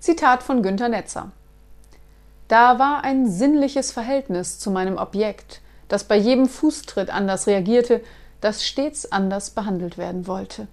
Zitat von Günter Netzer. Da war ein sinnliches Verhältnis zu meinem Objekt, das bei jedem Fußtritt anders reagierte, das stets anders behandelt werden wollte.